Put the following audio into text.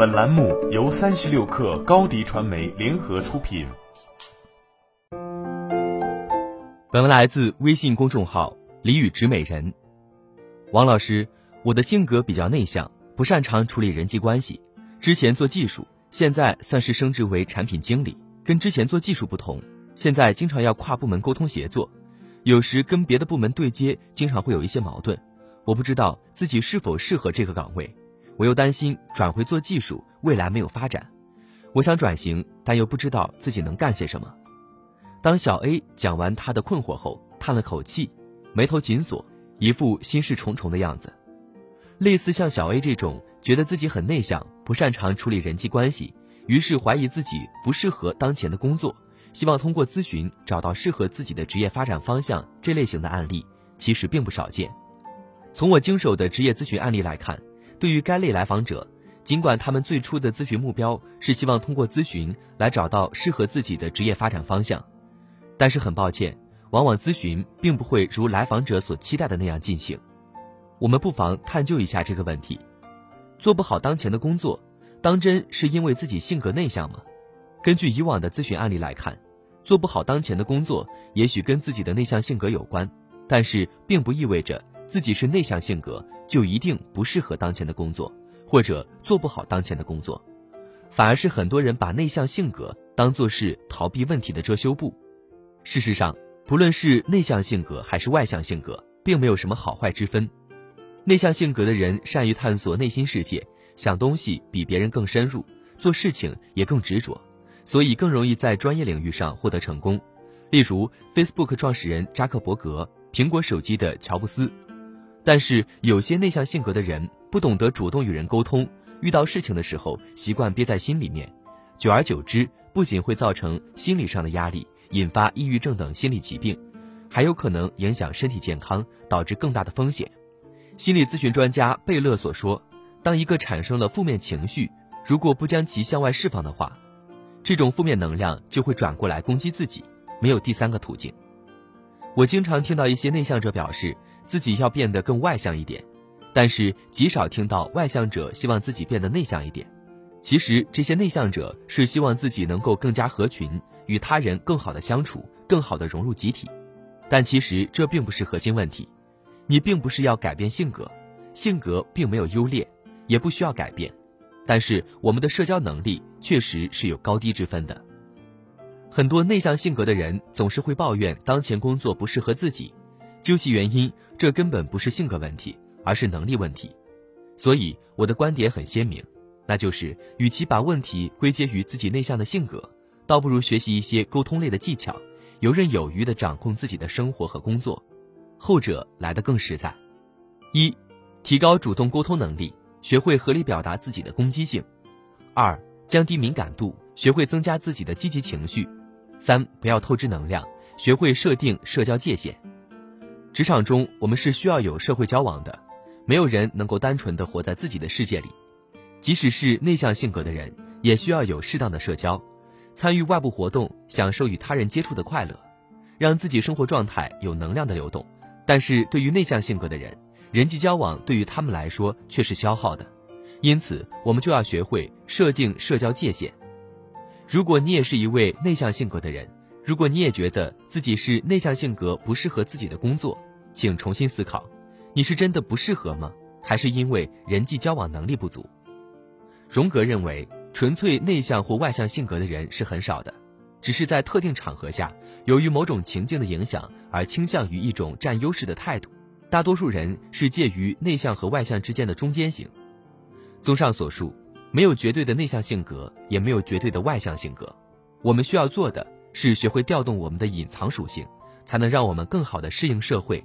本栏目由三十六氪高低传媒联合出品。本文来自微信公众号“李宇直美人”。王老师，我的性格比较内向，不擅长处理人际关系。之前做技术，现在算是升职为产品经理。跟之前做技术不同，现在经常要跨部门沟通协作，有时跟别的部门对接，经常会有一些矛盾。我不知道自己是否适合这个岗位，我又担心转回做技术未来没有发展。我想转型，但又不知道自己能干些什么。当小 A 讲完他的困惑后，叹了口气，眉头紧锁，一副心事重重的样子。类似像小 A 这种觉得自己很内向，不擅长处理人际关系，于是怀疑自己不适合当前的工作，希望通过咨询找到适合自己的职业发展方向，这类型的案例其实并不少见。从我经手的职业咨询案例来看，对于该类来访者，尽管他们最初的咨询目标是希望通过咨询来找到适合自己的职业发展方向，但是很抱歉，往往咨询并不会如来访者所期待的那样进行。我们不妨探究一下这个问题：做不好当前的工作，当真是因为自己性格内向吗？根据以往的咨询案例来看，做不好当前的工作，也许跟自己的内向性格有关，但是并不意味着。自己是内向性格，就一定不适合当前的工作，或者做不好当前的工作，反而是很多人把内向性格当做是逃避问题的遮羞布。事实上，不论是内向性格还是外向性格，并没有什么好坏之分。内向性格的人善于探索内心世界，想东西比别人更深入，做事情也更执着，所以更容易在专业领域上获得成功。例如，Facebook 创始人扎克伯格，苹果手机的乔布斯。但是有些内向性格的人不懂得主动与人沟通，遇到事情的时候习惯憋在心里面，久而久之不仅会造成心理上的压力，引发抑郁症等心理疾病，还有可能影响身体健康，导致更大的风险。心理咨询专家贝勒所说，当一个产生了负面情绪，如果不将其向外释放的话，这种负面能量就会转过来攻击自己，没有第三个途径。我经常听到一些内向者表示。自己要变得更外向一点，但是极少听到外向者希望自己变得内向一点。其实这些内向者是希望自己能够更加合群，与他人更好的相处，更好的融入集体。但其实这并不是核心问题。你并不是要改变性格，性格并没有优劣，也不需要改变。但是我们的社交能力确实是有高低之分的。很多内向性格的人总是会抱怨当前工作不适合自己。究其原因，这根本不是性格问题，而是能力问题。所以我的观点很鲜明，那就是，与其把问题归结于自己内向的性格，倒不如学习一些沟通类的技巧，游刃有余地掌控自己的生活和工作，后者来得更实在。一、提高主动沟通能力，学会合理表达自己的攻击性；二、降低敏感度，学会增加自己的积极情绪；三、不要透支能量，学会设定社交界限。职场中，我们是需要有社会交往的，没有人能够单纯的活在自己的世界里。即使是内向性格的人，也需要有适当的社交，参与外部活动，享受与他人接触的快乐，让自己生活状态有能量的流动。但是对于内向性格的人，人际交往对于他们来说却是消耗的，因此我们就要学会设定社交界限。如果你也是一位内向性格的人，如果你也觉得自己是内向性格，不适合自己的工作，请重新思考，你是真的不适合吗？还是因为人际交往能力不足？荣格认为，纯粹内向或外向性格的人是很少的，只是在特定场合下，由于某种情境的影响而倾向于一种占优势的态度。大多数人是介于内向和外向之间的中间型。综上所述，没有绝对的内向性格，也没有绝对的外向性格。我们需要做的。是学会调动我们的隐藏属性，才能让我们更好的适应社会、